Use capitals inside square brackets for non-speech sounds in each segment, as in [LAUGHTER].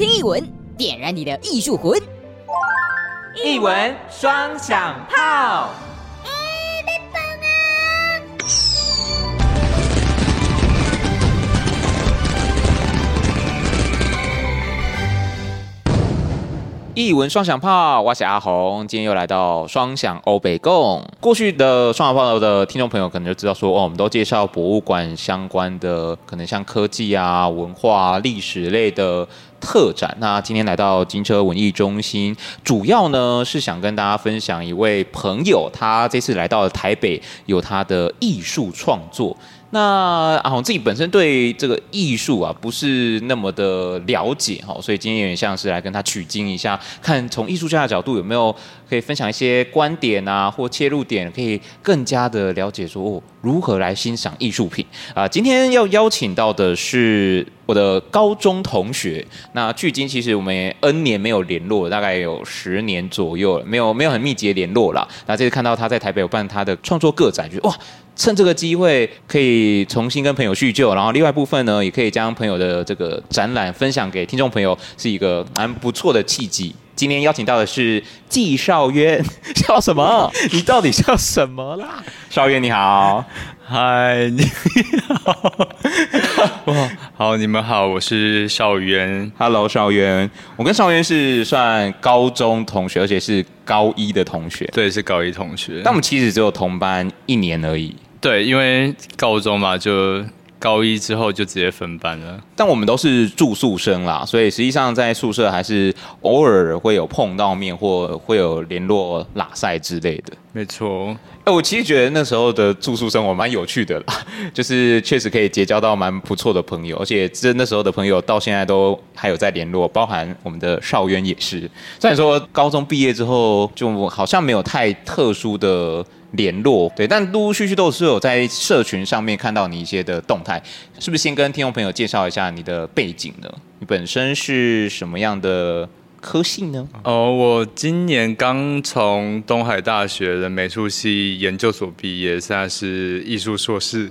听译文，点燃你的艺术魂。译文双响炮。艺文双响炮，我是阿红，今天又来到双响欧北共。过去的双响炮的听众朋友可能就知道说，哦，我们都介绍博物馆相关的，可能像科技啊、文化、历史类的特展。那今天来到金车文艺中心，主要呢是想跟大家分享一位朋友，他这次来到台北，有他的艺术创作。那阿红自己本身对这个艺术啊不是那么的了解哈，所以今天有点像是来跟他取经一下，看从艺术家的角度有没有可以分享一些观点啊或切入点，可以更加的了解说哦如何来欣赏艺术品啊。今天要邀请到的是我的高中同学，那距今其实我们也 N 年没有联络，大概有十年左右了，没有没有很密集联络了。那这次看到他在台北有办他的创作个展，觉得哇。趁这个机会可以重新跟朋友叙旧，然后另外部分呢，也可以将朋友的这个展览分享给听众朋友，是一个蛮不错的契机。今天邀请到的是纪少渊，[LAUGHS] 笑什么？[LAUGHS] 你到底笑什么啦？少渊你好，嗨，你好，哇，[LAUGHS] 好，你们好，我是少渊，Hello，少渊，我跟少渊是算高中同学，而且是高一的同学，对，是高一同学，但我们其实只有同班一年而已。对，因为高中嘛，就高一之后就直接分班了。但我们都是住宿生啦，所以实际上在宿舍还是偶尔会有碰到面，或会有联络、拉塞之类的。没错，哎，我其实觉得那时候的住宿生活蛮有趣的啦，[LAUGHS] 就是确实可以结交到蛮不错的朋友，而且真那时候的朋友到现在都还有在联络，包含我们的少渊也是。虽然说高中毕业之后就好像没有太特殊的。联络对，但陆陆续续都是有在社群上面看到你一些的动态，是不是先跟听众朋友介绍一下你的背景呢？你本身是什么样的科系呢？哦，我今年刚从东海大学的美术系研究所毕业，现在是艺术硕士，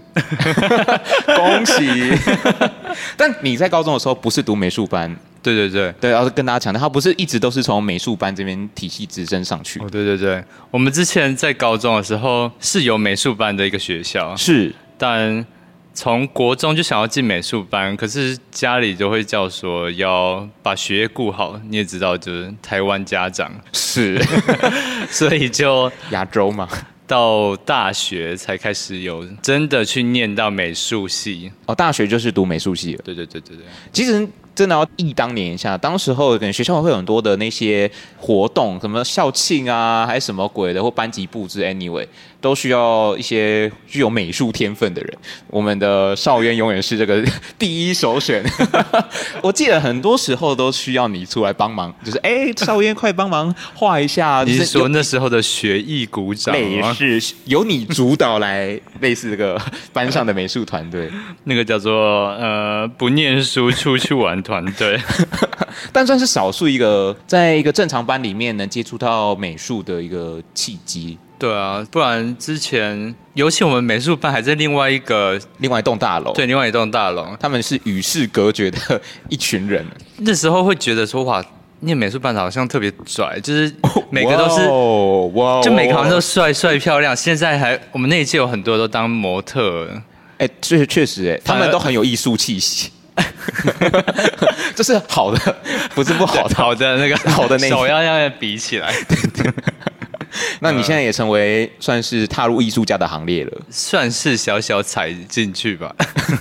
[LAUGHS] 恭喜！[LAUGHS] 但你在高中的时候不是读美术班？对对对对，然后跟大家强调，他不是一直都是从美术班这边体系直升上去。哦，对对对，我们之前在高中的时候是有美术班的一个学校，是，但从国中就想要进美术班，可是家里就会叫说要把学业顾好，你也知道，就是台湾家长是，[LAUGHS] 所以就亚洲嘛，到大学才开始有真的去念到美术系。哦，大学就是读美术系了。对对对对对，其实。真的要忆当年一下，当时候可能学校会有很多的那些活动，什么校庆啊，还是什么鬼的，或班级布置，anyway。都需要一些具有美术天分的人。我们的少渊永远是这个 [LAUGHS] 第一首选。[LAUGHS] 我记得很多时候都需要你出来帮忙，就是哎，少渊快帮忙画一下。[LAUGHS] 你是说那时候的学艺鼓掌吗？是由你主导来类似这个班上的美术团队，那个叫做呃不念书出去玩团队，但算是少数一个在一个正常班里面能接触到美术的一个契机。对啊，不然之前，尤其我们美术班还在另外一个另外一栋大楼，对，另外一栋大楼，他们是与世隔绝的一群人。那时候会觉得说，哇，念美术班好像特别拽，就是 [LAUGHS] 每个都是，哇，就每个好像都帅帅漂亮。现在还我们那一届有很多都当模特，哎，确确实，哎，他们都很有艺术气息，[LAUGHS] 这是好的，不是不好的，[LAUGHS] 好的那个好的那手要要比起来。[LAUGHS] 那你现在也成为算是踏入艺术家的行列了，算是小小踩进去吧，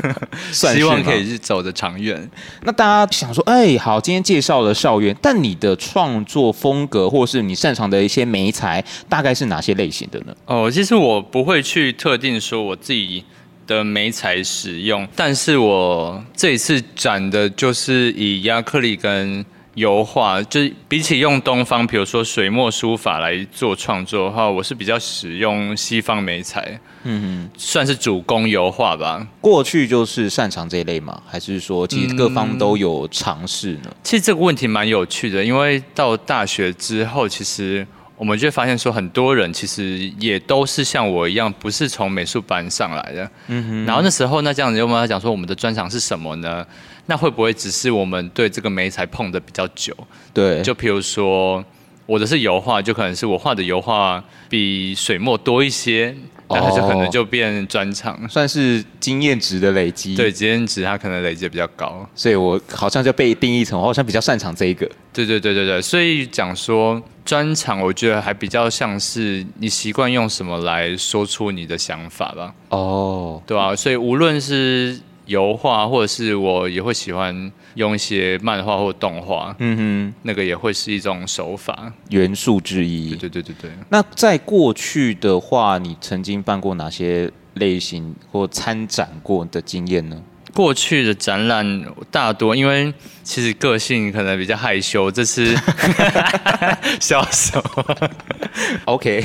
[LAUGHS] 希望可以是走得长远。那大家想说，哎，好，今天介绍了校园，但你的创作风格或是你擅长的一些媒材，大概是哪些类型的呢？哦，其实我不会去特定说我自己的媒材使用，但是我这一次展的就是以亚克力跟。油画就是比起用东方，比如说水墨书法来做创作的话，我是比较使用西方美材，嗯哼，算是主攻油画吧。过去就是擅长这一类吗？还是说其实各方都有尝试呢？其实这个问题蛮有趣的，因为到大学之后，其实我们就会发现说，很多人其实也都是像我一样，不是从美术班上来的。嗯哼。然后那时候，那这样子，我们要讲说，我们的专长是什么呢？那会不会只是我们对这个媒材碰的比较久？对。就譬如说，我的是油画，就可能是我画的油画比水墨多一些。然后就可能就变专长，哦，算是经验值的累积。对，经验值它可能累积的比较高，所以我好像就被定义成我好像比较擅长这一个。对对对对对，所以讲说专长，我觉得还比较像是你习惯用什么来说出你的想法吧。哦，对啊，所以无论是。油画，或者是我也会喜欢用一些漫画或动画，嗯哼，那个也会是一种手法元素之一。对对对对对。那在过去的话，你曾经办过哪些类型或参展过的经验呢？过去的展览大多因为其实个性可能比较害羞，这次 [LAUGHS] [LAUGHS] 笑什么 [LAUGHS] OK，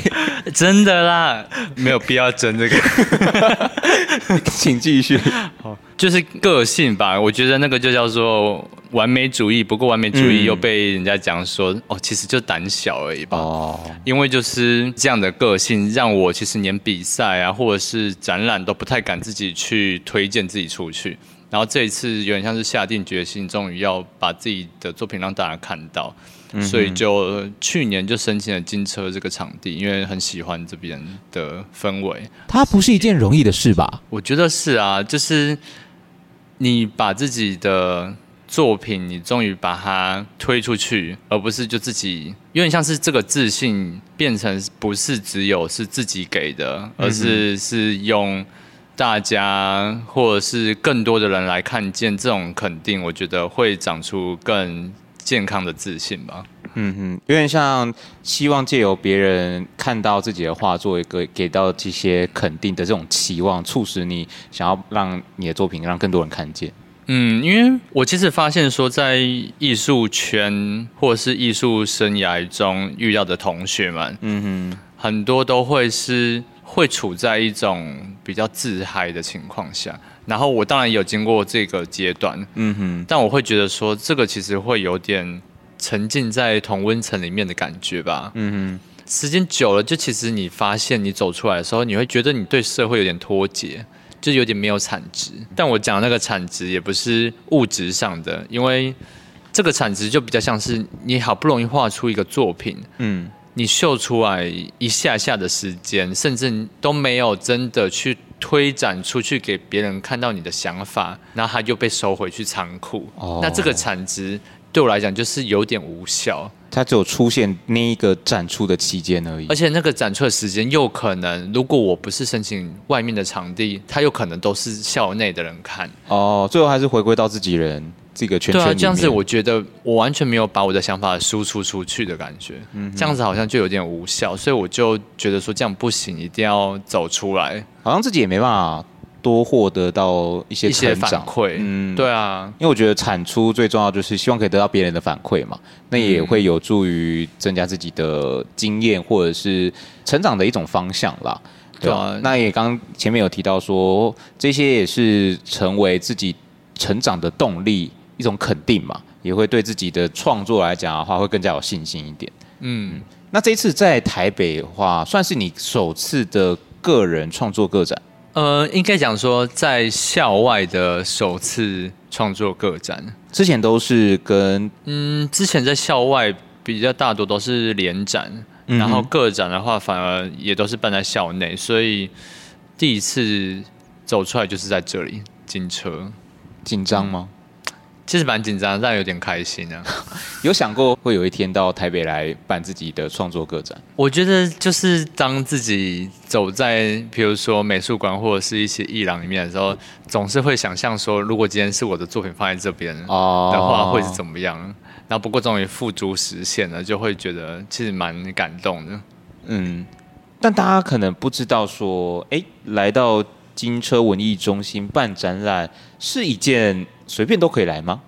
真的啦，没有必要争这个，[LAUGHS] 请继续。就是个性吧，我觉得那个就叫做完美主义。不过完美主义又被人家讲说，嗯、哦，其实就胆小而已吧。哦，因为就是这样的个性，让我其实连比赛啊，或者是展览都不太敢自己去推荐自己出去。然后这一次有点像是下定决心，终于要把自己的作品让大家看到。所以就去年就申请了金车这个场地，因为很喜欢这边的氛围。它不是一件容易的事吧？我觉得是啊，就是你把自己的作品，你终于把它推出去，而不是就自己有点像是这个自信变成不是只有是自己给的，而是是用大家或者是更多的人来看见这种肯定，我觉得会长出更。健康的自信吧，嗯哼，有点像希望借由别人看到自己的画作，一个给到这些肯定的这种期望，促使你想要让你的作品让更多人看见。嗯，因为我其实发现说，在艺术圈或是艺术生涯中遇到的同学们，嗯哼，很多都会是会处在一种比较自嗨的情况下。然后我当然也有经过这个阶段，嗯哼，但我会觉得说，这个其实会有点沉浸在同温层里面的感觉吧，嗯哼，时间久了，就其实你发现你走出来的时候，你会觉得你对社会有点脱节，就有点没有产值。但我讲那个产值也不是物质上的，因为这个产值就比较像是你好不容易画出一个作品，嗯，你秀出来一下下的时间，甚至都没有真的去。推展出去给别人看到你的想法，然后他就被收回去仓库。哦，那这个产值对我来讲就是有点无效。它只有出现那一个展出的期间而已，而且那个展出的时间又可能，如果我不是申请外面的场地，它有可能都是校内的人看。哦，最后还是回归到自己人。这个圈圈对啊，这样子我觉得我完全没有把我的想法输出出去的感觉，嗯，这样子好像就有点无效，所以我就觉得说这样不行，一定要走出来，好像自己也没办法多获得到一些一些反馈，嗯，对啊，因为我觉得产出最重要就是希望可以得到别人的反馈嘛，那也会有助于增加自己的经验或者是成长的一种方向啦，对啊，对啊，那也刚前面有提到说这些也是成为自己成长的动力。一种肯定嘛，也会对自己的创作来讲的话，会更加有信心一点。嗯，那这一次在台北的话，算是你首次的个人创作个展？呃，应该讲说在校外的首次创作个展，之前都是跟嗯，之前在校外比较大多都是联展，嗯，然后个展的话反而也都是办在校内，所以第一次走出来就是在这里金车，紧张吗？嗯其实蛮紧张，但有点开心啊。[LAUGHS] 有想过会有一天到台北来办自己的创作个展？我觉得就是当自己走在，比如说美术馆或者是一些艺廊里面的时候，总是会想象说，如果今天是我的作品放在这边的话，会是怎么样？然后不过终于付诸实现了，就会觉得其实蛮感动的。嗯，但大家可能不知道说，哎，来到金车文艺中心办展览是一件。随便都可以来吗？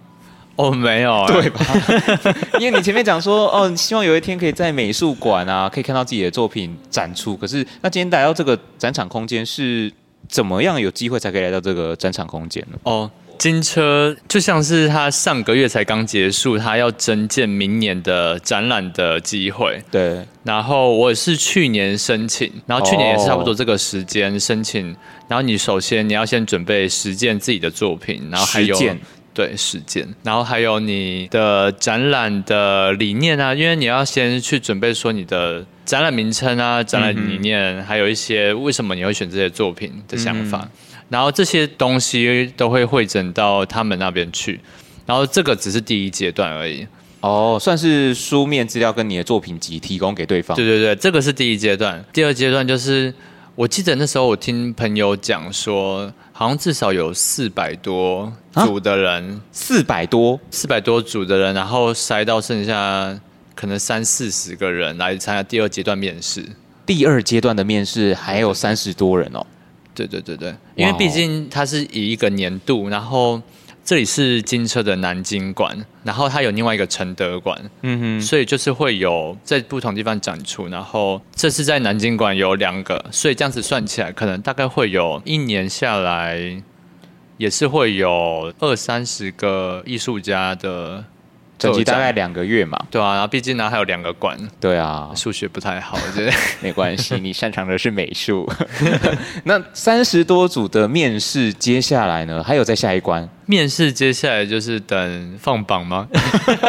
哦，没有、欸，对吧？[LAUGHS] 因为你前面讲说，哦，你希望有一天可以在美术馆啊，可以看到自己的作品展出。可是，那今天来到这个展场空间是怎么样有机会才可以来到这个展场空间呢？哦，金车就像是他上个月才刚结束，他要征建明年的展览的机会。对，然后我是去年申请，然后去年也是差不多这个时间申请。哦、然后你首先你要先准备实践自己的作品，然后还有对十件，然后还有你的展览的理念啊，因为你要先去准备说你的展览名称啊、展览理念，嗯、还有一些为什么你会选这些作品的想法。嗯然后这些东西都会汇整到他们那边去，然后这个只是第一阶段而已。哦，算是书面资料跟你的作品集提供给对方。对对对，这个是第一阶段。第二阶段就是，我记得那时候我听朋友讲说，好像至少有四百多组的人，四百多，四百多组的人，然后筛到剩下可能三四十个人来参加第二阶段面试。第二阶段的面试还有三十多人哦。对对对对，因为毕竟它是以一个年度，然后这里是金车的南京馆，然后它有另外一个承德馆，嗯哼，所以就是会有在不同地方展出，然后这次在南京馆有两个，所以这样子算起来，可能大概会有一年下来，也是会有二三十个艺术家的。整集大概两个月嘛，对啊，然后毕竟呢还有两个馆，对啊，数学不太好，我觉得没关系，[LAUGHS] 你擅长的是美术。[LAUGHS] 那三十多组的面试，接下来呢还有在下一关？面试接下来就是等放榜吗？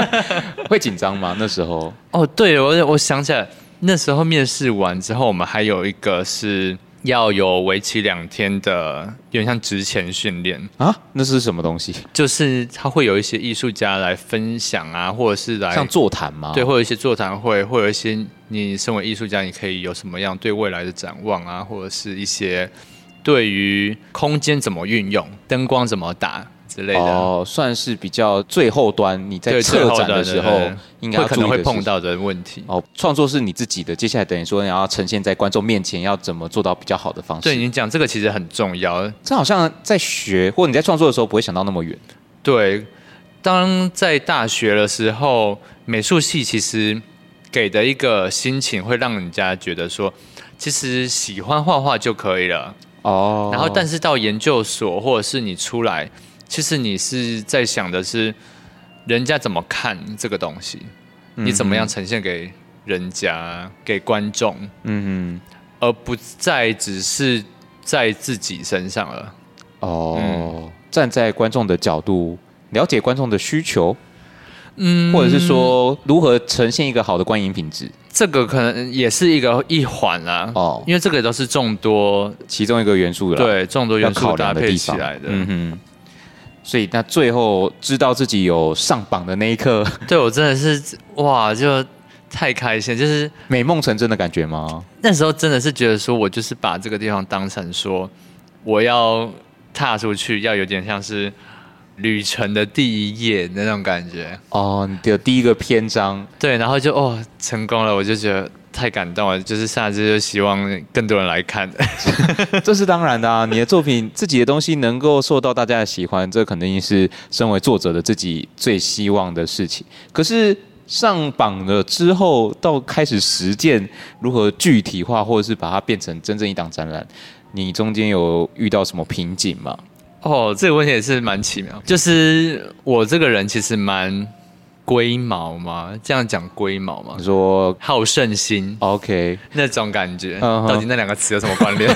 [LAUGHS] 会紧张吗？那时候？哦，对，我我想起来，那时候面试完之后，我们还有一个是。要有为期两天的，有点像职前训练啊？那是什么东西？就是他会有一些艺术家来分享啊，或者是来像座谈吗？对，会有一些座谈会，会有一些你身为艺术家，你可以有什么样对未来的展望啊，或者是一些对于空间怎么运用，灯光怎么打。之类的哦，算是比较最后端，你在策展的时候应该可能会碰到的问题。哦，创作是你自己的，接下来等于说你要呈现在观众面前，要怎么做到比较好的方式？对，你讲这个其实很重要。这好像在学，或者你在创作的时候不会想到那么远。对，当在大学的时候，美术系其实给的一个心情会让人家觉得说，其实喜欢画画就可以了。哦，然后但是到研究所或者是你出来。其实你是在想的是，人家怎么看这个东西，你怎么样呈现给人家、给观众，嗯哼，而不再只是在自己身上了。哦，嗯、站在观众的角度，了解观众的需求，嗯，或者是说如何呈现一个好的观影品质，这个可能也是一个一环啊。哦，因为这个都是众多其中一个元素的，对，众多元素搭配起来的，嗯哼。所以，那最后知道自己有上榜的那一刻，[LAUGHS] 对我真的是哇，就太开心，就是美梦成真的感觉吗？那时候真的是觉得说，我就是把这个地方当成说，我要踏出去，要有点像是旅程的第一页那种感觉。哦，你的第一个篇章，对，然后就哦成功了，我就觉得。太感动了，就是下次就希望更多人来看，[LAUGHS] 这是当然的啊！你的作品、自己的东西能够受到大家的喜欢，这肯定是身为作者的自己最希望的事情。可是上榜了之后，到开始实践如何具体化，或者是把它变成真正一档展览，你中间有遇到什么瓶颈吗？哦，这个问题也是蛮奇妙。就是我这个人其实蛮。龟毛吗？这样讲龟毛吗？你说好胜心，OK，那种感觉，到底那两个词有什么关联？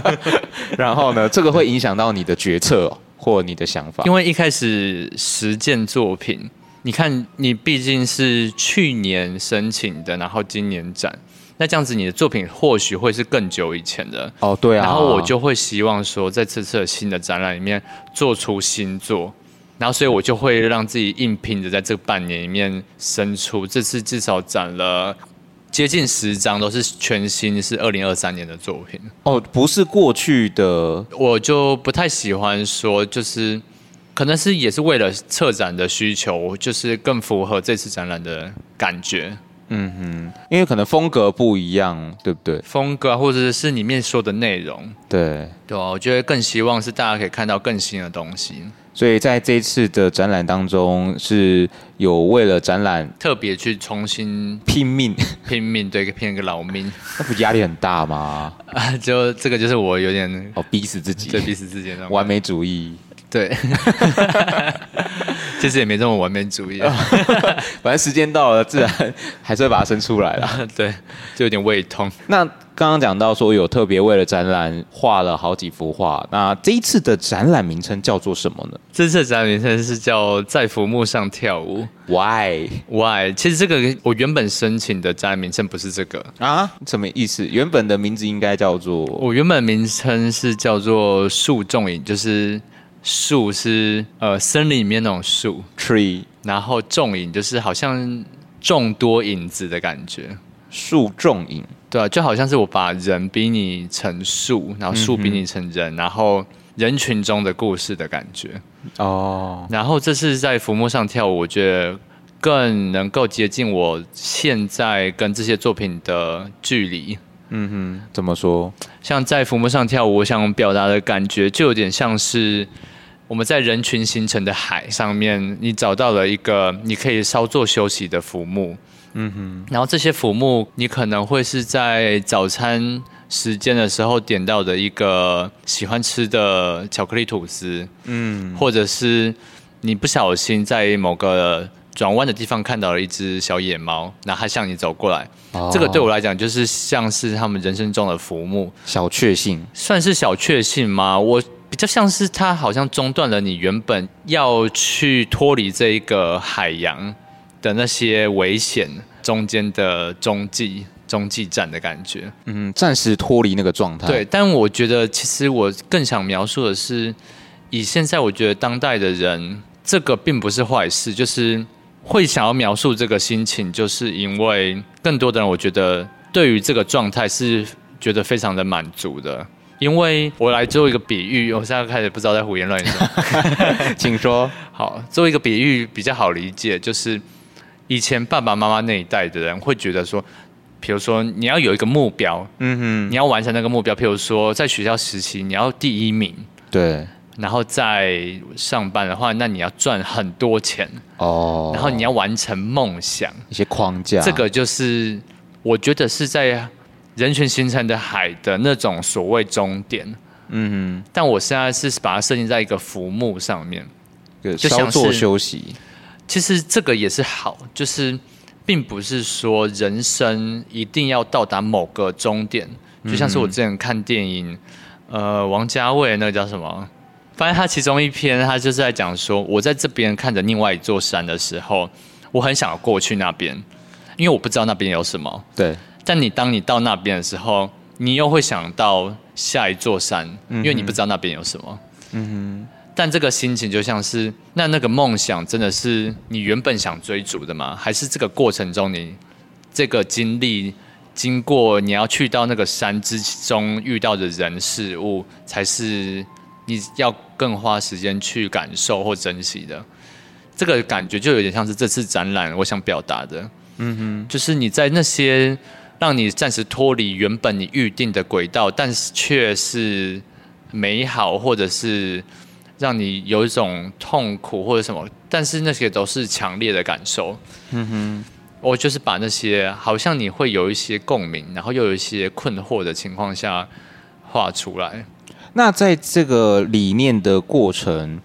[LAUGHS] 然后呢，这个会影响到你的决策或你的想法。因为一开始实践作品，你看，你毕竟是去年申请的，然后今年展，那这样子你的作品或许会是更久以前的哦，对啊。然后我就会希望说，在这次新的展览里面做出新作。然后，所以我就会让自己硬拼着，在这半年里面生出。这次至少展了接近十张，都是全新，是二零二三年的作品。哦，不是过去的，我就不太喜欢说，就是可能是也是为了策展的需求，就是更符合这次展览的感觉。嗯哼，因为可能风格不一样，对不对？风格或者是里面说的内容，对对啊，我觉得更希望是大家可以看到更新的东西。所以在这一次的展览当中，是有为了展览特别去重新拼命 [LAUGHS] 拼命，对，拼一个老命，那不压力很大吗？啊，[LAUGHS] 就这个就是我有点哦，逼死自己，对，逼死自己那种完美主义。对，[LAUGHS] 其实也没这么完美主义，[LAUGHS] 反正时间到了，自然还是会把它生出来了。[LAUGHS] 对，就有点胃痛。那刚刚讲到说有特别为了展览画了好几幅画，那这一次的展览名称叫做什么呢？这次的展览名称是叫在浮木上跳舞。Why Why？其实这个我原本申请的展览名称不是这个啊？什么意思？原本的名字应该叫做……我原本名称是叫做树众影，就是树是呃森林里面那种树 tree，然后重影就是好像众多影子的感觉，树重影。对啊，就好像是我把人比拟成树，然后树比拟成人，嗯、然后人群中的故事的感觉。哦，然后这是在浮木上跳舞，我觉得更能够接近我现在跟这些作品的距离。嗯哼，怎么说？像在浮木上跳舞，我想表达的感觉就有点像是我们在人群形成的海上面，你找到了一个你可以稍作休息的浮木。嗯哼，然后这些浮木，你可能会是在早餐时间的时候点到的一个喜欢吃的巧克力吐司，嗯，或者是你不小心在某个转弯的地方看到了一只小野猫，然后它向你走过来，哦，这个对我来讲就是像是他们人生中的浮木，小确幸，算是小确幸吗？我比较像是它好像中断了你原本要去脱离这一个海洋。的那些危险中间的中继中继站的感觉，嗯，暂时脱离那个状态。对，但我觉得其实我更想描述的是，以现在我觉得当代的人，这个并不是坏事，就是会想要描述这个心情，就是因为更多的人，我觉得对于这个状态是觉得非常的满足的。因为我来做一个比喻，我现在开始不知道在胡言乱语，[LAUGHS] 请说。好，做一个比喻比较好理解，就是。以前爸爸妈妈那一代的人会觉得说，比如说你要有一个目标，嗯哼，你要完成那个目标，譬如说在学校实习你要第一名，对，然后在上班的话，那你要赚很多钱哦，然后你要完成梦想，一些框架，这个就是我觉得是在人群形成的海的那种所谓终点，嗯哼，但我现在是把它设定在一个浮木上面，就稍作休息。其实这个也是好，就是并不是说人生一定要到达某个终点，就像是我之前看电影，呃，王家卫那个叫什么？发现他其中一篇，他就是在讲说，我在这边看着另外一座山的时候，我很想要过去那边，因为我不知道那边有什么。对。但你当你到那边的时候，你又会想到下一座山，因为你不知道那边有什么。嗯哼。但这个心情就像是，那那个梦想真的是你原本想追逐的吗？还是这个过程中你这个经历经过你要去到那个山之中遇到的人事物，才是你要更花时间去感受或珍惜的？这个感觉就有点像是这次展览我想表达的，嗯哼，就是你在那些让你暂时脱离原本你预定的轨道，但是却是美好或者是。让你有一种痛苦或者什么，但是那些都是强烈的感受。嗯哼，我就是把那些好像你会有一些共鸣，然后又有一些困惑的情况下画出来。那在这个理念的过程，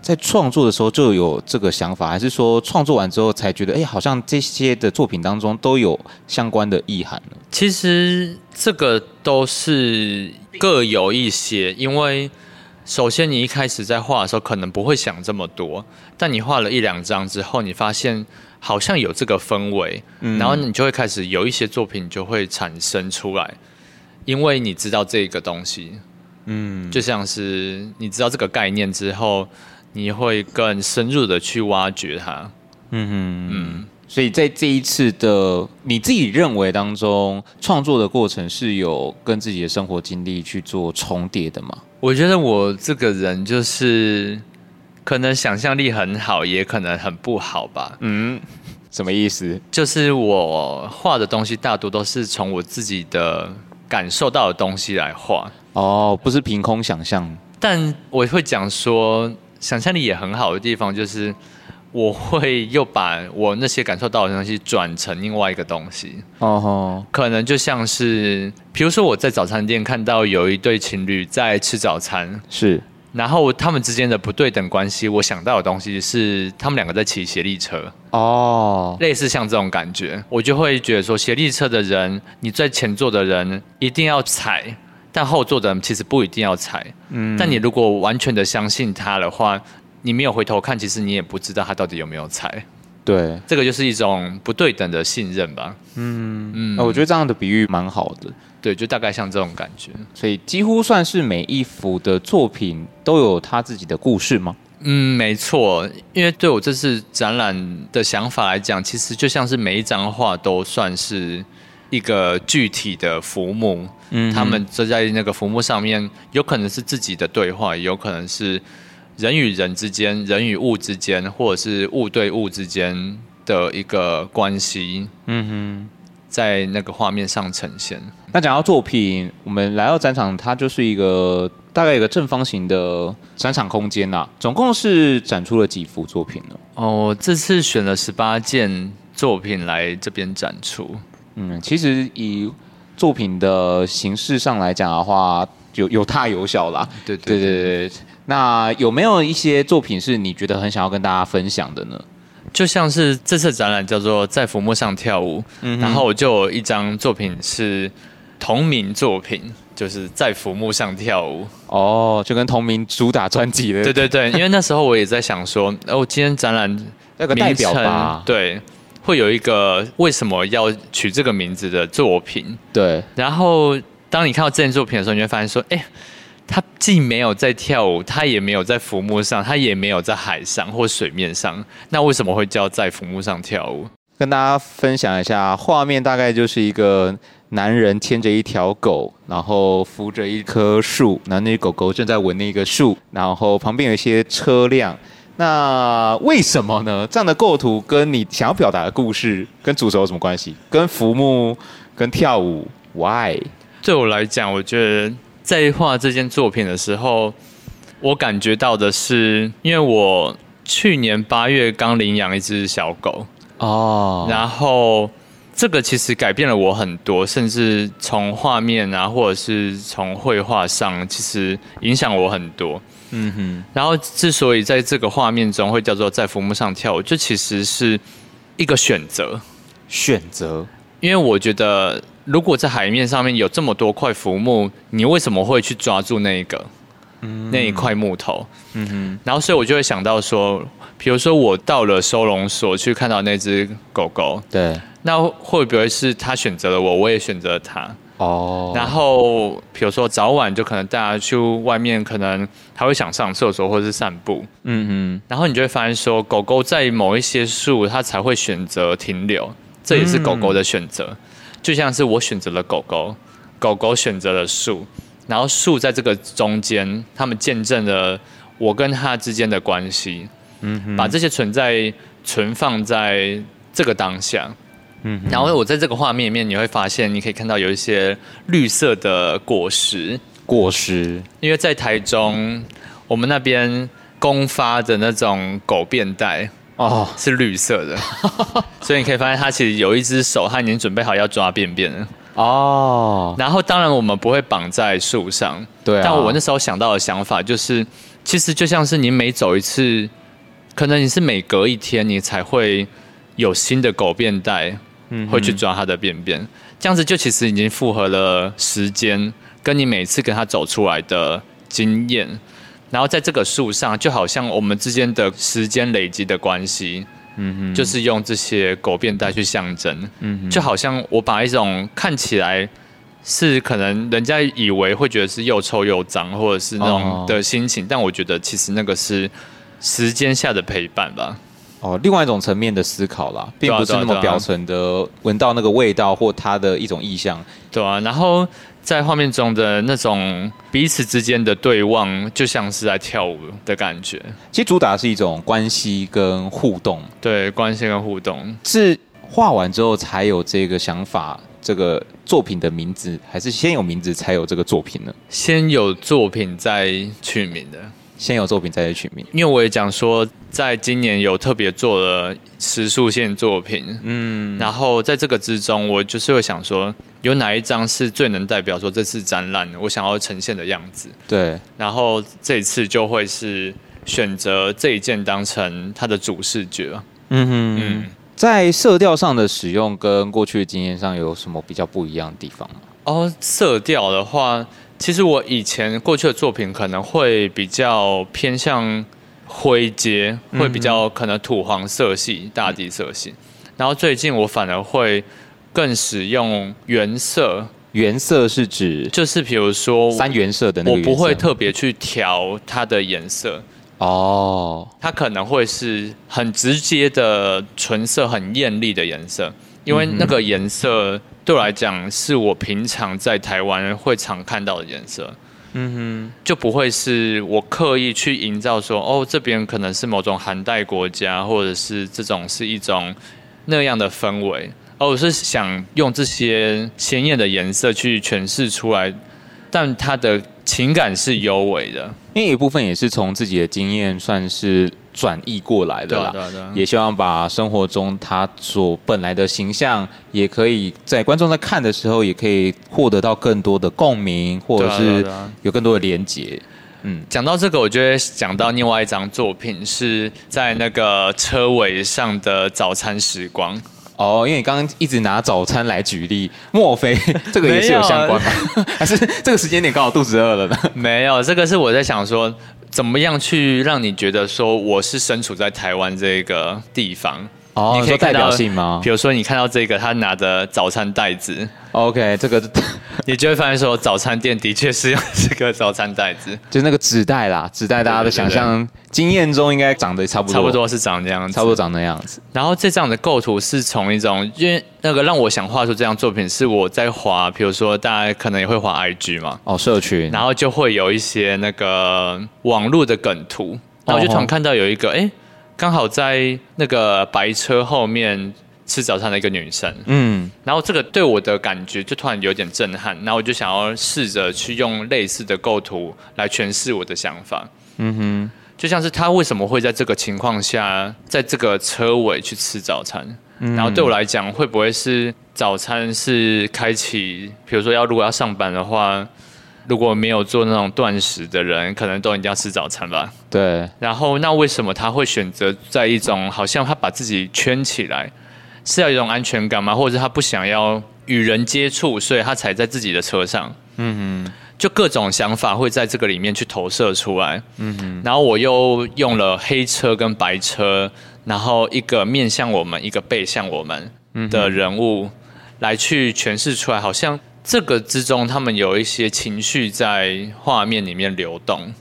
在创作的时候就有这个想法，还是说创作完之后才觉得，哎，好像这些的作品当中都有相关的意涵呢？其实这个都是各有一些，因为。首先，你一开始在画的时候可能不会想这么多，但你画了一两张之后，你发现好像有这个氛围，嗯，然后你就会开始有一些作品就会产生出来，因为你知道这个东西，嗯，就像是你知道这个概念之后，你会更深入的去挖掘它，嗯哼嗯。所以在这一次的你自己认为当中，创作的过程是有跟自己的生活经历去做重叠的吗？我觉得我这个人就是可能想象力很好，也可能很不好吧。嗯，什么意思？就是我画的东西大多都是从我自己的感受到的东西来画。哦，不是凭空想象。但我会讲说，想象力也很好的地方就是。我会又把我那些感受到的东西转成另外一个东西，哦、uh-huh. 可能就像是，比如说我在早餐店看到有一对情侣在吃早餐，是，然后他们之间的不对等关系，我想到的东西是他们两个在骑协力车哦，类似像这种感觉，我就会觉得说，协力车的人，你在前座的人一定要踩，但后座的人其实不一定要踩。嗯，但你如果完全的相信他的话，你没有回头看，其实你也不知道他到底有没有踩。对，这个就是一种不对等的信任吧。嗯嗯，我觉得这样的比喻蛮好的。对，就大概像这种感觉。所以几乎算是每一幅的作品都有他自己的故事吗？嗯，没错。因为对我这次展览的想法来讲，其实就像是每一张画都算是一个具体的浮木。嗯，他们坐在那个浮木上面，有可能是自己的对话，也有可能是人与人之间、人与物之间，或者是物对物之间的一个关系。嗯哼。在那个画面上呈现。那讲到作品，我们来到展场，它就是一个大概一个正方形的展场空间呐。总共是展出了几幅作品呢？哦，这次选了十八件作品来这边展出。嗯，其实以作品的形式上来讲的话，有有大有小啦。对对对对对。那有没有一些作品是你觉得很想要跟大家分享的呢？就像是这次展览叫做在浮木上跳舞，嗯、然后我就有一张作品是同名作品，就是在浮木上跳舞。哦，就跟同名主打专辑的。对对对，因为那时候我也在想说，哦，今天展览那个代表吧，对，会有一个为什么要取这个名字的作品。对，然后当你看到这件作品的时候，你会发现说，哎。他既没有在跳舞，他也没有在浮木上，他也没有在海上或水面上。那为什么会叫在浮木上跳舞？跟大家分享一下，画面大概就是一个男人牵着一条狗，然后扶着一棵树，然后那狗狗正在闻那个树，然后旁边有一些车辆。那为什么呢？这样的构图跟你想要表达的故事跟主轴有什么关系？跟浮木、跟跳舞？Why？对我来讲，我觉得。在画这件作品的时候，我感觉到的是，因为我去年八月刚领养一只小狗哦，然后这个其实改变了我很多，甚至从画面啊，或者是从绘画上，其实影响我很多。嗯哼，然后之所以在这个画面中会叫做在浮木上跳舞，这其实是一个选择，选择，因为我觉得。如果在海面上面有这么多块浮木，你为什么会去抓住那一个、嗯、那一块木头？嗯哼，然后所以我就会想到说，比如说我到了收容所去看到那只狗狗，对，那会不会是他选择了我，我也选择了他？哦，然后比如说早晚就可能大家去外面，可能他会想上厕所或者是散步，嗯嗯，然后你就会发现说，狗狗在某一些树，它才会选择停留，这也是狗狗的选择。嗯就像是我选择了狗狗，狗狗选择了树，然后树在这个中间，他们见证了我跟它之间的关系。嗯哼，把这些存在存放在这个当下。嗯，然后我在这个画面里面，你会发现，你可以看到有一些绿色的果实。果实，因为在台中，我们那边公发的那种狗便袋。哦，是绿色的，[LAUGHS] 所以你可以发现它其实有一只手，它已经准备好要抓便便了。哦，然后当然我们不会绑在树上，对啊。但我那时候想到的想法就是，其实就像是你每走一次，可能你是每隔一天你才会有新的狗便袋，嗯，会去抓它的便便，这样子就其实已经符合了时间，跟你每次跟它走出来的经验。然后在这个树上，就好像我们之间的时间累积的关系，嗯哼，就是用这些狗便袋去象征，嗯哼，就好像我把一种看起来是可能人家以为会觉得是又臭又脏，或者是那种的心情，哦，但我觉得其实那个是时间下的陪伴吧。哦，另外一种层面的思考啦，并不是那么表层的闻到那个味道或它的一种意象，对啊，然后。在画面中的那种彼此之间的对望，就像是在跳舞的感觉。其实主打是一种关系跟互动，对，关系跟互动。是画完之后才有这个想法，这个作品的名字，还是先有名字才有这个作品呢？先有作品再取名的。先有作品再取名？因为我也讲说，在今年有特别做了时数线作品，嗯，然后在这个之中，我就是会想说，有哪一张是最能代表说这次展览我想要呈现的样子？对，然后这一次就会是选择这一件当成它的主视觉。嗯哼嗯，在色调上的使用跟过去的经验上有什么比较不一样的地方吗？哦，色调的话，其实我以前过去的作品可能会比较偏向灰阶，会比较可能土黄色系、大地色系。然后最近我反而会更使用原色，原色是指就是比如说三原色的那个，我不会特别去调它的颜色。哦，它可能会是很直接的纯色，很艳丽的颜色，因为那个颜色对我来讲是我平常在台湾会常看到的颜色。嗯哼，就不会是我刻意去营造说，哦，这边可能是某种寒带国家，或者是这种是一种那样的氛围，而我是想用这些鲜艳的颜色去诠释出来，但他的。情感是幽微的，因为一部分也是从自己的经验算是转译过来的啦。对啊，对啊，也希望把生活中他所本来的形象，也可以在观众在看的时候，也可以获得到更多的共鸣，或者是有更多的连接。嗯，讲到这个，我就会讲到另外一张作品，是在那个车尾上的早餐时光。哦，因为你刚刚一直拿早餐来举例，莫非 [LAUGHS] 这个也是有相关吗？[LAUGHS] 还是这个时间点刚好肚子饿了呢？没有，这个是我在想说，怎么样去让你觉得说我是身处在台湾这个地方。哦，你可以代表性吗？比如说，你看到这个，他拿着早餐袋子，OK，这个 [LAUGHS] 你就会发现说，早餐店的确是用这个早餐袋子，就是那个纸袋啦，纸袋大家的想象经验中应该长得差不多，差不多是长这样子，差不多长那样子。然后这张的构图是从一种，因为那个让我想画出这张作品，是我在滑，比如说大家可能也会滑 IG 嘛，哦，社群，然后就会有一些那个网络的梗图，然后我就突然看到有一个，哎。刚好在那个白车后面吃早餐的一个女生，嗯，然后这个对我的感觉就突然有点震撼，然后我就想要试着去用类似的构图来诠释我的想法，嗯哼，就像是他为什么会在这个情况下，在这个车尾去吃早餐，然后对我来讲，会不会是早餐是开启，比如说要如果要上班的话。如果没有做那种断食的人，可能都一定要吃早餐吧。对。然后，那为什么他会选择在一种好像他把自己圈起来，是要一种安全感吗？或者是他不想要与人接触，所以他才在自己的车上？嗯哼。就各种想法会在这个里面去投射出来。嗯哼。然后我又用了黑车跟白车，然后一个面向我们，一个背向我们的人物，来去诠释出来，好像。这个之中，他们有一些情绪在画面里面流动，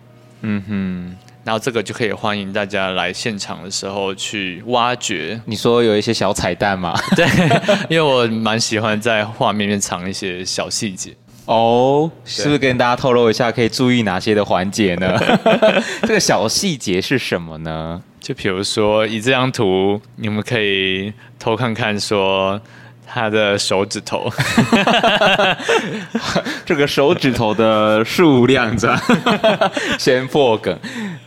嗯哼，然后这个就可以欢迎大家来现场的时候去挖掘。你说有一些小彩蛋吗？[LAUGHS] 对，因为我蛮喜欢在画面里面藏一些小细节。哦，是不是跟大家透露一下可以注意哪些的环节呢？[LAUGHS] 这个小细节是什么呢？就比如说，以这张图，你们可以偷看看说。他的手指头，[LAUGHS] 这个手指头的数量在 [LAUGHS] 先破梗。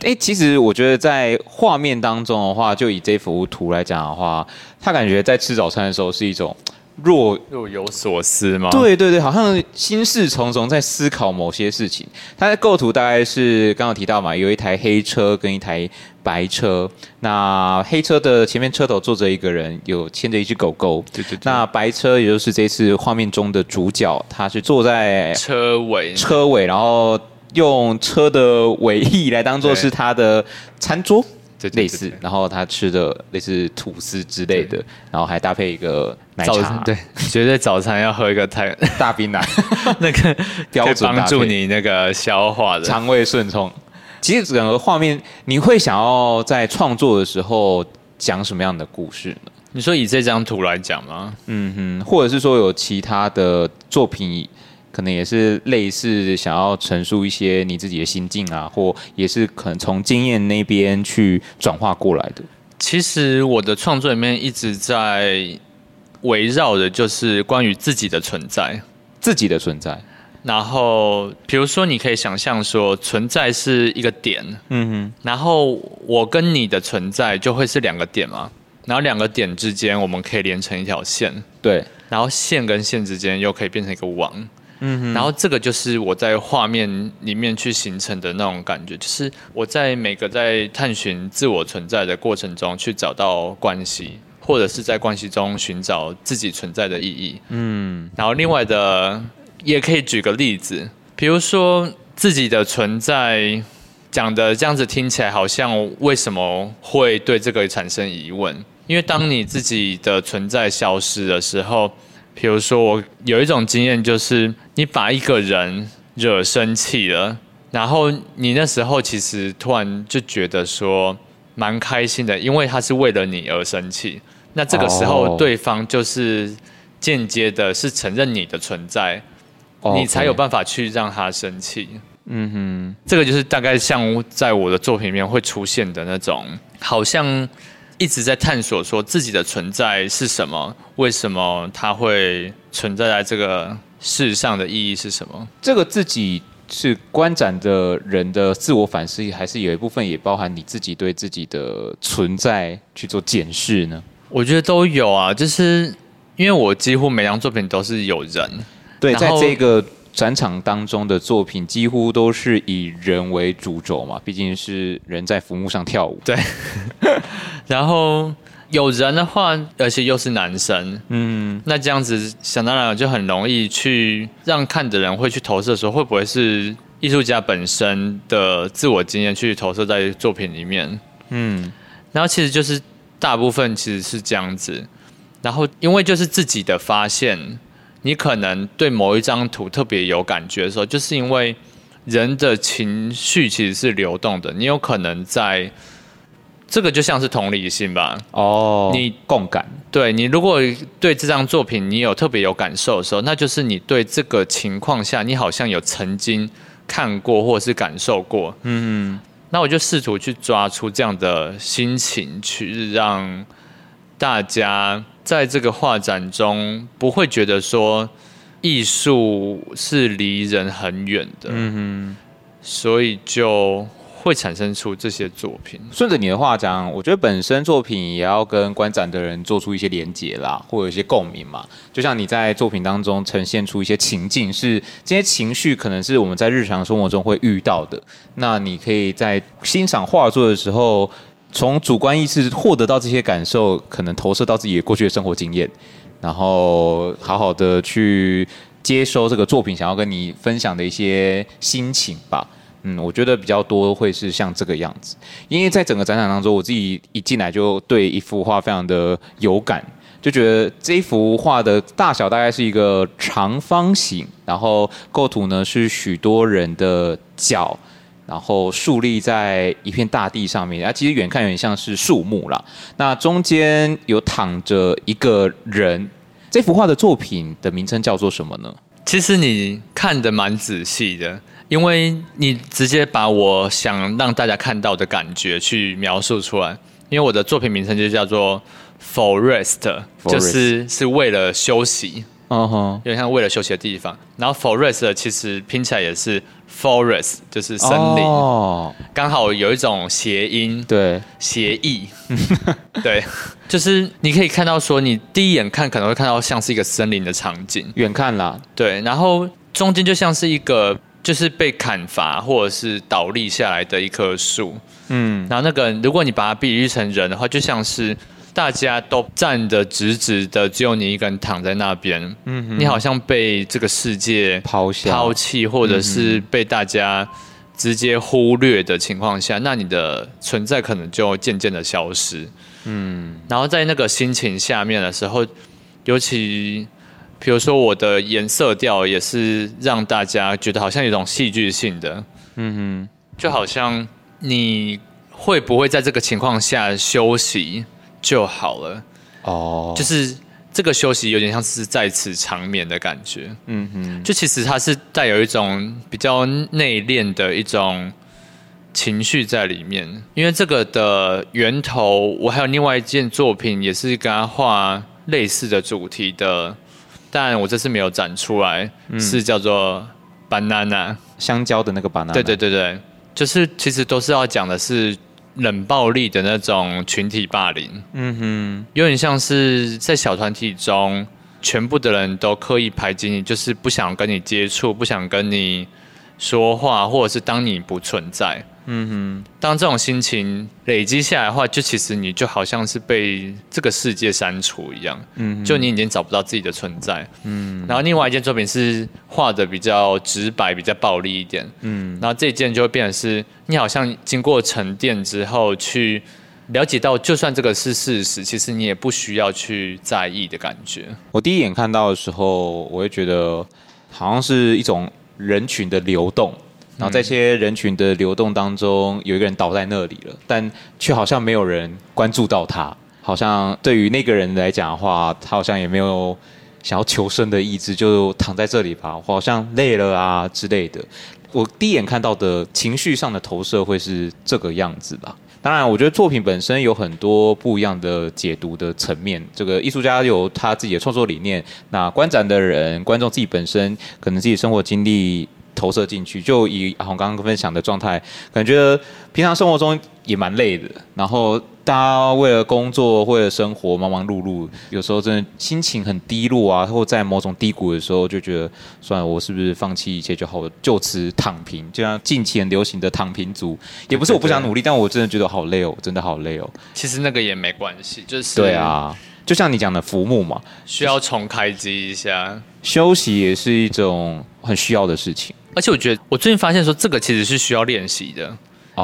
哎，其实我觉得在画面当中的话，就以这幅图来讲的话，他感觉在吃早餐的时候是一种。若若有所思吗？对对对，好像心事重重，在思考某些事情。它的构图大概是刚刚提到嘛，有一台黑车跟一台白车。那黑车的前面车头坐着一个人，有牵着一只狗狗。对对对。那白车也就是这次画面中的主角，他是坐在车尾，车尾，然后用车的尾翼来当做是他的餐桌。类似，然后他吃的类似吐司之类的，然后还搭配一个奶茶。[LAUGHS] 对，绝对早餐要喝一个太 [LAUGHS] 大冰奶，[LAUGHS] 那个标准帮助你那个消化的肠胃顺畅。其实整个画面，你会想要在创作的时候讲什么样的故事呢？你说以这张图来讲吗？嗯哼，或者是说有其他的作品？可能也是类似想要陈述一些你自己的心境啊，或也是可能从经验那边去转化过来的。其实我的创作里面一直在围绕的，就是关于自己的存在，自己的存在。然后比如说你可以想象说存在是一个点，嗯哼，然后我跟你的存在就会是两个点嘛，然后两个点之间我们可以连成一条线，对，然后线跟线之间又可以变成一个网。嗯哼，然后这个就是我在画面里面去形成的那种感觉，就是我在每个在探寻自我存在的过程中去找到关系，或者是在关系中寻找自己存在的意义。嗯，然后另外的也可以举个例子，比如说自己的存在讲的这样子听起来好像为什么会对这个产生疑问？因为当你自己的存在消失的时候。比如说，我有一种经验，就是你把一个人惹生气了，然后你那时候其实突然就觉得说蛮开心的，因为他是为了你而生气。那这个时候，对方就是间接的是承认你的存在，你才有办法去让他生气。嗯哼，这个就是大概像在我的作品里面会出现的那种，好像。一直在探索说自己的存在是什么，为什么它会存在在这个世上的意义是什么？这个自己是观展的人的自我反思，还是有一部分也包含你自己对自己的存在去做检视呢？我觉得都有啊，就是因为我几乎每张作品都是有人，对，在这个。展场当中的作品几乎都是以人为主轴嘛，毕竟是人在浮木上跳舞。对，[LAUGHS] 然后有人的话，而且又是男生，嗯，那这样子想当然就很容易去让看的人会去投射说，会不会是艺术家本身的自我经验去投射在作品里面？嗯，然后其实就是大部分其实是这样子，然后因为就是自己的发现。你可能对某一张图特别有感觉的时候，就是因为人的情绪其实是流动的。你有可能在这个就像是同理心吧？哦，你共感。对，你如果对这张作品你有特别有感受的时候，那就是你对这个情况下你好像有曾经看过或是感受过。嗯，那我就试图去抓出这样的心情，去让大家。在这个画展中，不会觉得说艺术是离人很远的，嗯哼，所以就会产生出这些作品。顺着你的话讲，我觉得本身作品也要跟观展的人做出一些连结啦，或有一些共鸣嘛。就像你在作品当中呈现出一些情境，是这些情绪可能是我们在日常生活中会遇到的。那你可以在欣赏画作的时候。从主观意识获得到这些感受，可能投射到自己过去的生活经验，然后好好的去接收这个作品想要跟你分享的一些心情吧。嗯，我觉得比较多会是像这个样子，因为在整个展览当中，我自己一进来就对一幅画非常的有感，就觉得这幅画的大小大概是一个长方形，然后构图呢是许多人的脚。然后竖立在一片大地上面，啊，其实远看有点像是树木啦。那中间有躺着一个人，这幅画的作品的名称叫做什么呢？其实你看得蛮仔细的，因为你直接把我想让大家看到的感觉去描述出来。因为我的作品名称就叫做 For Rest，就是是为了休息。嗯哼，有点像为了休息的地方。然后 Forest 其实拼起来也是 Forest，就是森林。哦，刚好有一种谐音，对，谐意。[LAUGHS] 对，就是你可以看到说，你第一眼看可能会看到像是一个森林的场景，远看啦。对，然后中间就像是一个就是被砍伐或者是倒立下来的一棵树。嗯，然后那个如果你把它比喻成人的话，就像是。大家都站得直直的，只有你一个人躺在那边。嗯哼，你好像被这个世界抛下、抛弃，或者是被大家直接忽略的情况下，那你的存在可能就渐渐的消失。嗯，然后在那个心情下面的时候，尤其比如说我的颜色调也是让大家觉得好像有一种戏剧性的。嗯哼，就好像你会不会在这个情况下休息？就好了，哦，oh. 就是这个休息有点像是在此长眠的感觉，嗯哼，就其实它是带有一种比较内敛的一种情绪在里面，因为这个的源头，我还有另外一件作品也是跟他画类似的主题的，但我这次没有展出来，嗯、是叫做 banana 香蕉的那个 banana。对对对对，就是其实都是要讲的是冷暴力的那种群体霸凌。嗯哼，有点像是在小团体中，全部的人都刻意排挤你，就是不想跟你接触，不想跟你说话，或者是当你不存在。嗯哼，当这种心情累积下来的话，就其实你就好像是被这个世界删除一样。嗯，就你已经找不到自己的存在。嗯，然后另外一件作品是画的比较直白、比较暴力一点。嗯，然后这件就会变成是你好像经过沉淀之后，去了解到，就算这个是事实，其实你也不需要去在意的感觉。我第一眼看到的时候，我会觉得好像是一种人群的流动。然后在这些人群的流动当中，有一个人倒在那里了，但却好像没有人关注到他。好像对于那个人来讲的话，他好像也没有想要求生的意志，就躺在这里吧，我好像累了啊之类的。我第一眼看到的情绪上的投射会是这个样子吧。当然，我觉得作品本身有很多不一样的解读的层面。这个艺术家有他自己的创作理念，那观展的人、观众自己本身可能自己生活经历。投射进去，就以阿红刚刚分享的状态，感觉平常生活中也蛮累的。然后大家为了工作，为了生活，忙忙碌碌，有时候真的心情很低落啊，或在某种低谷的时候，就觉得算了，我是不是放弃一切就好，就此躺平？就像近期很流行的躺平族，也不是我不想努力，但我真的觉得好累哦，真的好累哦。其实那个也没关系，就是对啊。就像你讲的浮木嘛，需要重开机一下，休息也是一种很需要的事情。而且我觉得，我最近发现说，这个其实是需要练习的，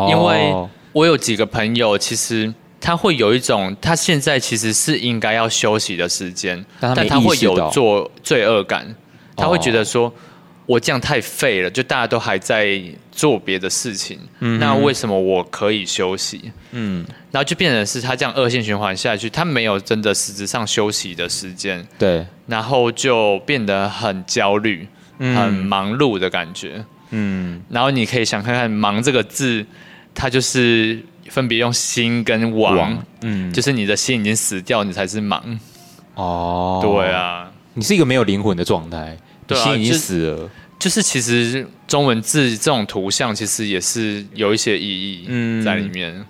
因为我有几个朋友，其实他会有一种，他现在其实是应该要休息的时间，但他会有做罪恶感，他会觉得说。我这样太废了，就大家都还在做别的事情，嗯、那为什么我可以休息？嗯，然后就变成是他这样恶性循环下去，他没有真的实质上休息的时间，对，然后就变得很焦虑、嗯、很忙碌的感觉，嗯，然后你可以想看看“忙”这个字，它就是分别用心跟亡，亡嗯，就是你的心已经死掉，你才是忙。哦，对啊，你是一个没有灵魂的状态。心已经死了，啊就，就是其实中文字这种图像其实也是有一些意义在里面，嗯、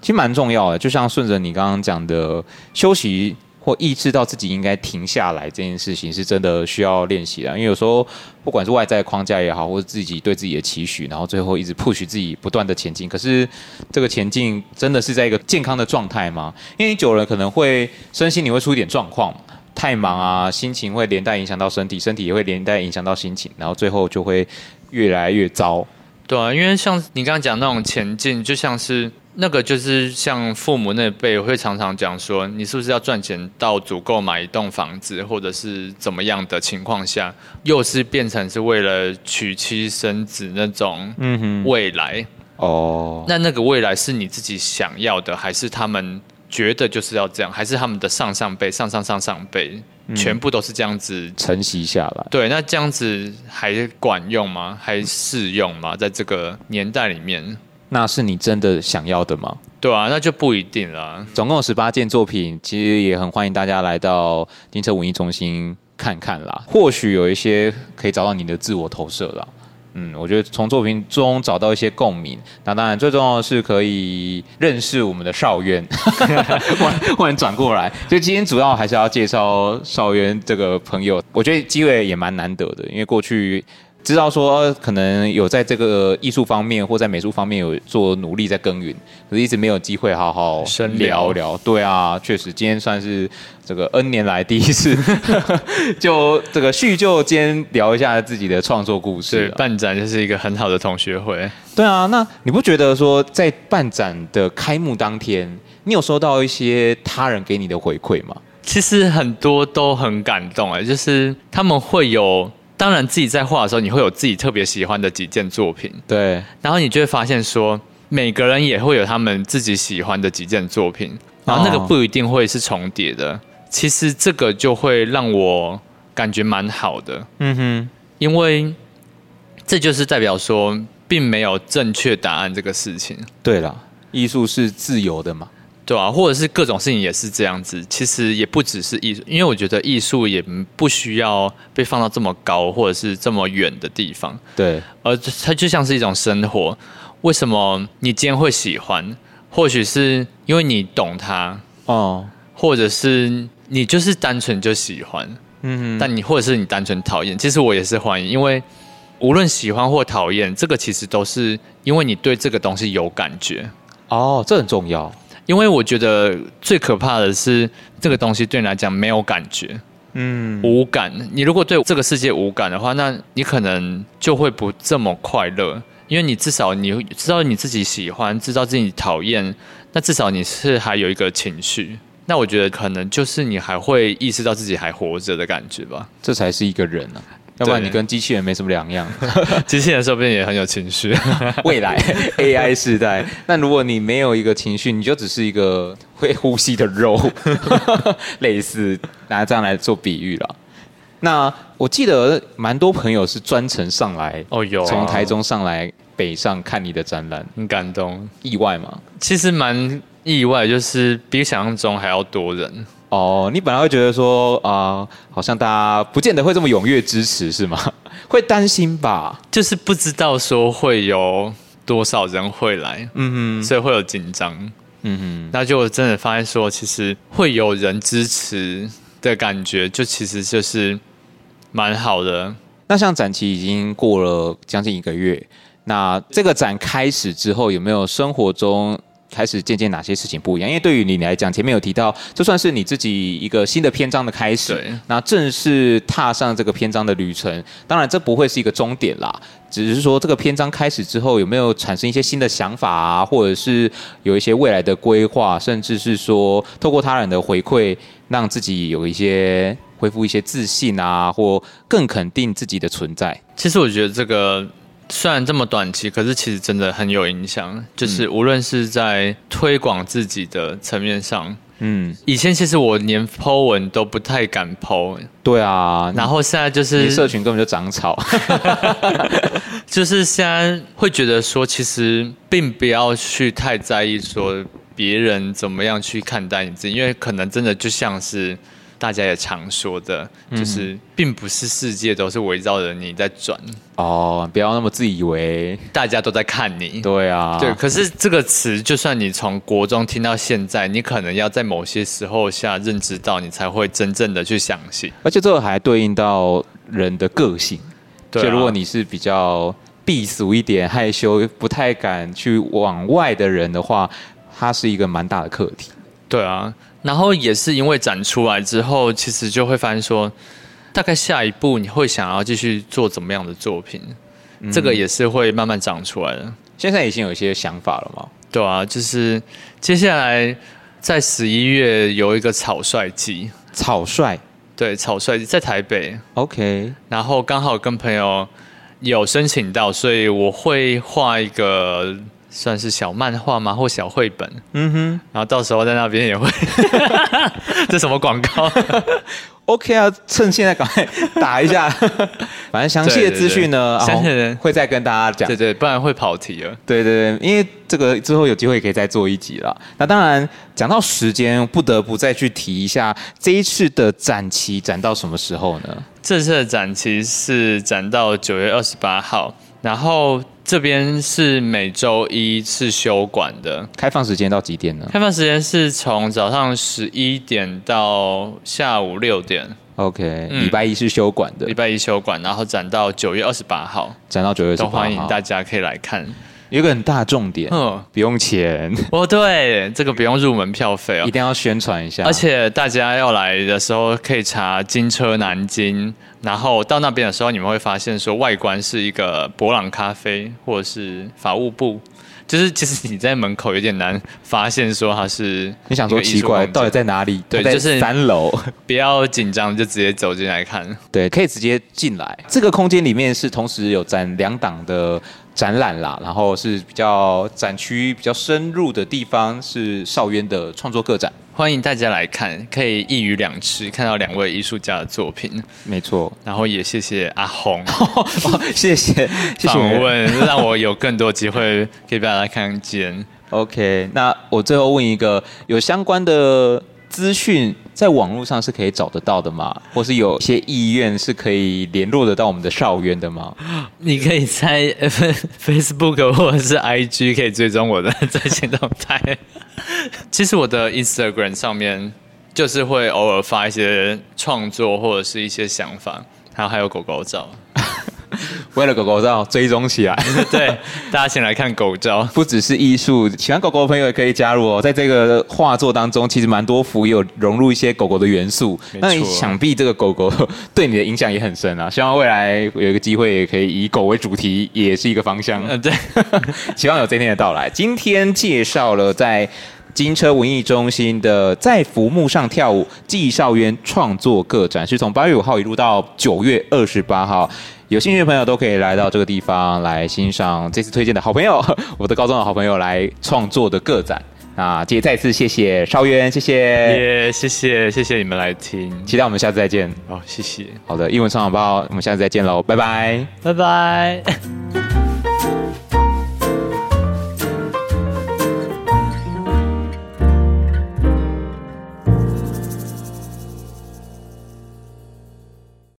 其实蛮重要的。就像顺着你刚刚讲的，休息或意识到自己应该停下来这件事情，是真的需要练习的。因为有时候不管是外在框架也好，或者自己对自己的期许，然后最后一直 push 自己不断的前进。可是这个前进真的是在一个健康的状态吗？因为你久了可能会身心你会出一点状况。太忙啊，心情会连带影响到身体，身体也会连带影响到心情，然后最后就会越来越糟。对啊，因为像你刚刚讲那种前进，就像是那个，就是像父母那辈会常常讲说，你是不是要赚钱到足够买一栋房子，或者是怎么样的情况下，又是变成是为了娶妻生子那种嗯哼未来哦，那那个未来是你自己想要的，还是他们？觉得就是要这样，还是他们的上上辈、上上上上辈，全部都是这样子承袭下来？对，那这样子还管用吗？还适用吗？在这个年代里面，那是你真的想要的吗？对啊，那就不一定了。总共有十八件作品，其实也很欢迎大家来到金车文艺中心看看啦。或许有一些可以找到你的自我投射啦。嗯，我觉得从作品中找到一些共鸣，那当然最重要的是可以认识我们的邵渊。[LAUGHS] 忽然转过来，就今天主要还是要介绍邵渊这个朋友。我觉得机会也蛮难得的，因为过去。知道说可能有在这个艺术方面或在美术方面有做努力在耕耘，可是一直没有机会好好深聊聊。对啊，确实今天算是这个 N 年来第一次，[LAUGHS] 就这个叙旧间聊一下自己的创作故事。对，办展就是一个很好的同学会。对啊，那你不觉得说在办展的开幕当天，你有收到一些他人给你的回馈吗？其实很多都很感动哎，就是他们会有。当然，自己在画的时候，你会有自己特别喜欢的几件作品，对。然后你就会发现说，每个人也会有他们自己喜欢的几件作品，然后那个不一定会是重叠的。哦、其实这个就会让我感觉蛮好的，嗯哼，因为这就是代表说，并没有正确答案这个事情。对了，艺术是自由的嘛。对啊，或者是各种事情也是这样子。其实也不只是艺术，因为我觉得艺术也不需要被放到这么高或者是这么远的地方。对，而它就像是一种生活。为什么你今天会喜欢？或许是因为你懂它哦，或者是你就是单纯就喜欢。嗯，但你或者是你单纯讨厌，其实我也是欢迎，因为无论喜欢或讨厌，这个其实都是因为你对这个东西有感觉。哦，这很重要。因为我觉得最可怕的是这个东西对你来讲没有感觉，嗯，无感。你如果对这个世界无感的话，那你可能就会不这么快乐。因为你至少你知道你自己喜欢，知道自己讨厌，那至少你是还有一个情绪。那我觉得可能就是你还会意识到自己还活着的感觉吧。这才是一个人啊。要不然你跟机器人没什么两样，[LAUGHS] 机器人说不定也很有情绪。[LAUGHS] 未来 AI 时代，那如果你没有一个情绪，你就只是一个会呼吸的肉，[LAUGHS] 类似拿这样来做比喻了。那我记得蛮多朋友是专程上来哦，有从台中上来北上看你的展览，很感动，意外吗？其实蛮意外，就是比想象中还要多人。哦，你本来会觉得说啊、呃，好像大家不见得会这么踊跃支持，是吗？[LAUGHS] 会担心吧？就是不知道说会有多少人会来，嗯哼，所以会有紧张，嗯哼。那就真的发现说，其实会有人支持的感觉，就其实就是蛮好的。那像展期已经过了将近一个月，那这个展开始之后，有没有生活中？开始渐渐哪些事情不一样？因为对于你来讲，前面有提到，就算是你自己一个新的篇章的开始，对那正式踏上这个篇章的旅程，当然这不会是一个终点啦，只是说这个篇章开始之后，有没有产生一些新的想法啊，或者是有一些未来的规划，甚至是说透过他人的回馈，让自己有一些恢复一些自信啊，或更肯定自己的存在。其实我觉得这个。虽然这么短期，可是其实真的很有影响。就是无论是在推广自己的层面上，嗯，以前其实我连 po 文都不太敢 po。对啊，然后现在就是社群根本就长草，[LAUGHS] [LAUGHS] 就是现在会觉得说，其实并不要去太在意说别人怎么样去看待你自己，因为可能真的就像是。大家也常说的，就是并不是世界都是围绕着你在转哦，不要那么自以为大家都在看你。对啊，对。可是这个词，就算你从国中听到现在，你可能要在某些时候下认知到，你才会真正的去相信。而且这个还对应到人的个性，对啊，就如果你是比较避俗一点、害羞、不太敢去往外的人的话，它是一个蛮大的课题。对啊。然后也是因为展出来之后，其实就会发现说，大概下一步你会想要继续做怎么样的作品，嗯、这个也是会慢慢长出来的。现在已经有一些想法了吗？对啊，就是接下来在十一月有一个草率季，草率，对，草率在台北，OK。然后刚好跟朋友有申请到，所以我会画一个。算是小漫画吗？或小绘本？嗯哼，然后到时候在那边也会，[LAUGHS] 这什么广告？OK 啊，趁现在赶快打一下。[LAUGHS] 反正详细的资讯呢，相信人会再跟大家讲。对对，不然会跑题了。对对对，因为这个之后有机会可以再做一集了。那当然，讲到时间，不得不再去提一下这一次的展期展到什么时候呢？这次的展期是展到九月二十八号，然后。这边是每周一是休馆的，开放时间到几点呢？开放时间是从早上十一点到下午六点。OK，嗯，礼拜一是休馆的，礼拜一休馆，然后展到九月二十八号，展到九月二十八号，都欢迎大家可以来看。有一个很大重点，嗯，不用钱 [LAUGHS] 哦，对，这个不用入门票费哦，一定要宣传一下。而且大家要来的时候可以查金车南京，然后到那边的时候，你们会发现说外观是一个博朗咖啡或者是法务部，就是其实你在门口有点难发现说它是，你想说奇怪到底在哪里？对，就是三楼，[LAUGHS] 不要紧张，就直接走进来看。对，可以直接进来。这个空间里面是同时有展两档的。展览啦，然后是比较展区比较深入的地方，是少渊的创作个展，欢迎大家来看，可以一鱼两吃，看到两位艺术家的作品，没错。然后也谢谢阿红，[LAUGHS] 谢谢谢谢访问，让我有更多机会可以被大家看见。OK，那我最后问一个，有相关的资讯在网络上是可以找得到的吗？或是有些意愿是可以联络得到我们的邵渊的吗？[LAUGHS] 你可以在 [LAUGHS] Facebook 或者是 IG 可以追踪我的在线动态。[LAUGHS] 其实我的 Instagram 上面就是会偶尔发一些创作或者是一些想法，然后还有狗狗照。[LAUGHS] 为了狗狗照追踪起来，[LAUGHS] 对，大家先来看狗照，不只是艺术，喜欢狗狗的朋友也可以加入哦。在这个画作当中，其实蛮多幅有融入一些狗狗的元素。那你想必这个狗狗对你的影响也很深啊。希望未来有一个机会，也可以以狗为主题，也是一个方向。嗯，对，[LAUGHS] 希望有这天的到来。今天介绍了在金车文艺中心的在浮木上跳舞纪少渊创作个展，是从八月五号一路到九月二十八号。有兴趣的朋友都可以来到这个地方来欣赏这次推荐的好朋友，我的高中的好朋友来创作的个展。那今天再次谢谢少渊，谢谢，耶，谢谢，谢谢你们来听，期待我们下次再见。好，谢谢。好的，英文双响炮，我们下次再见喽，拜拜，拜拜。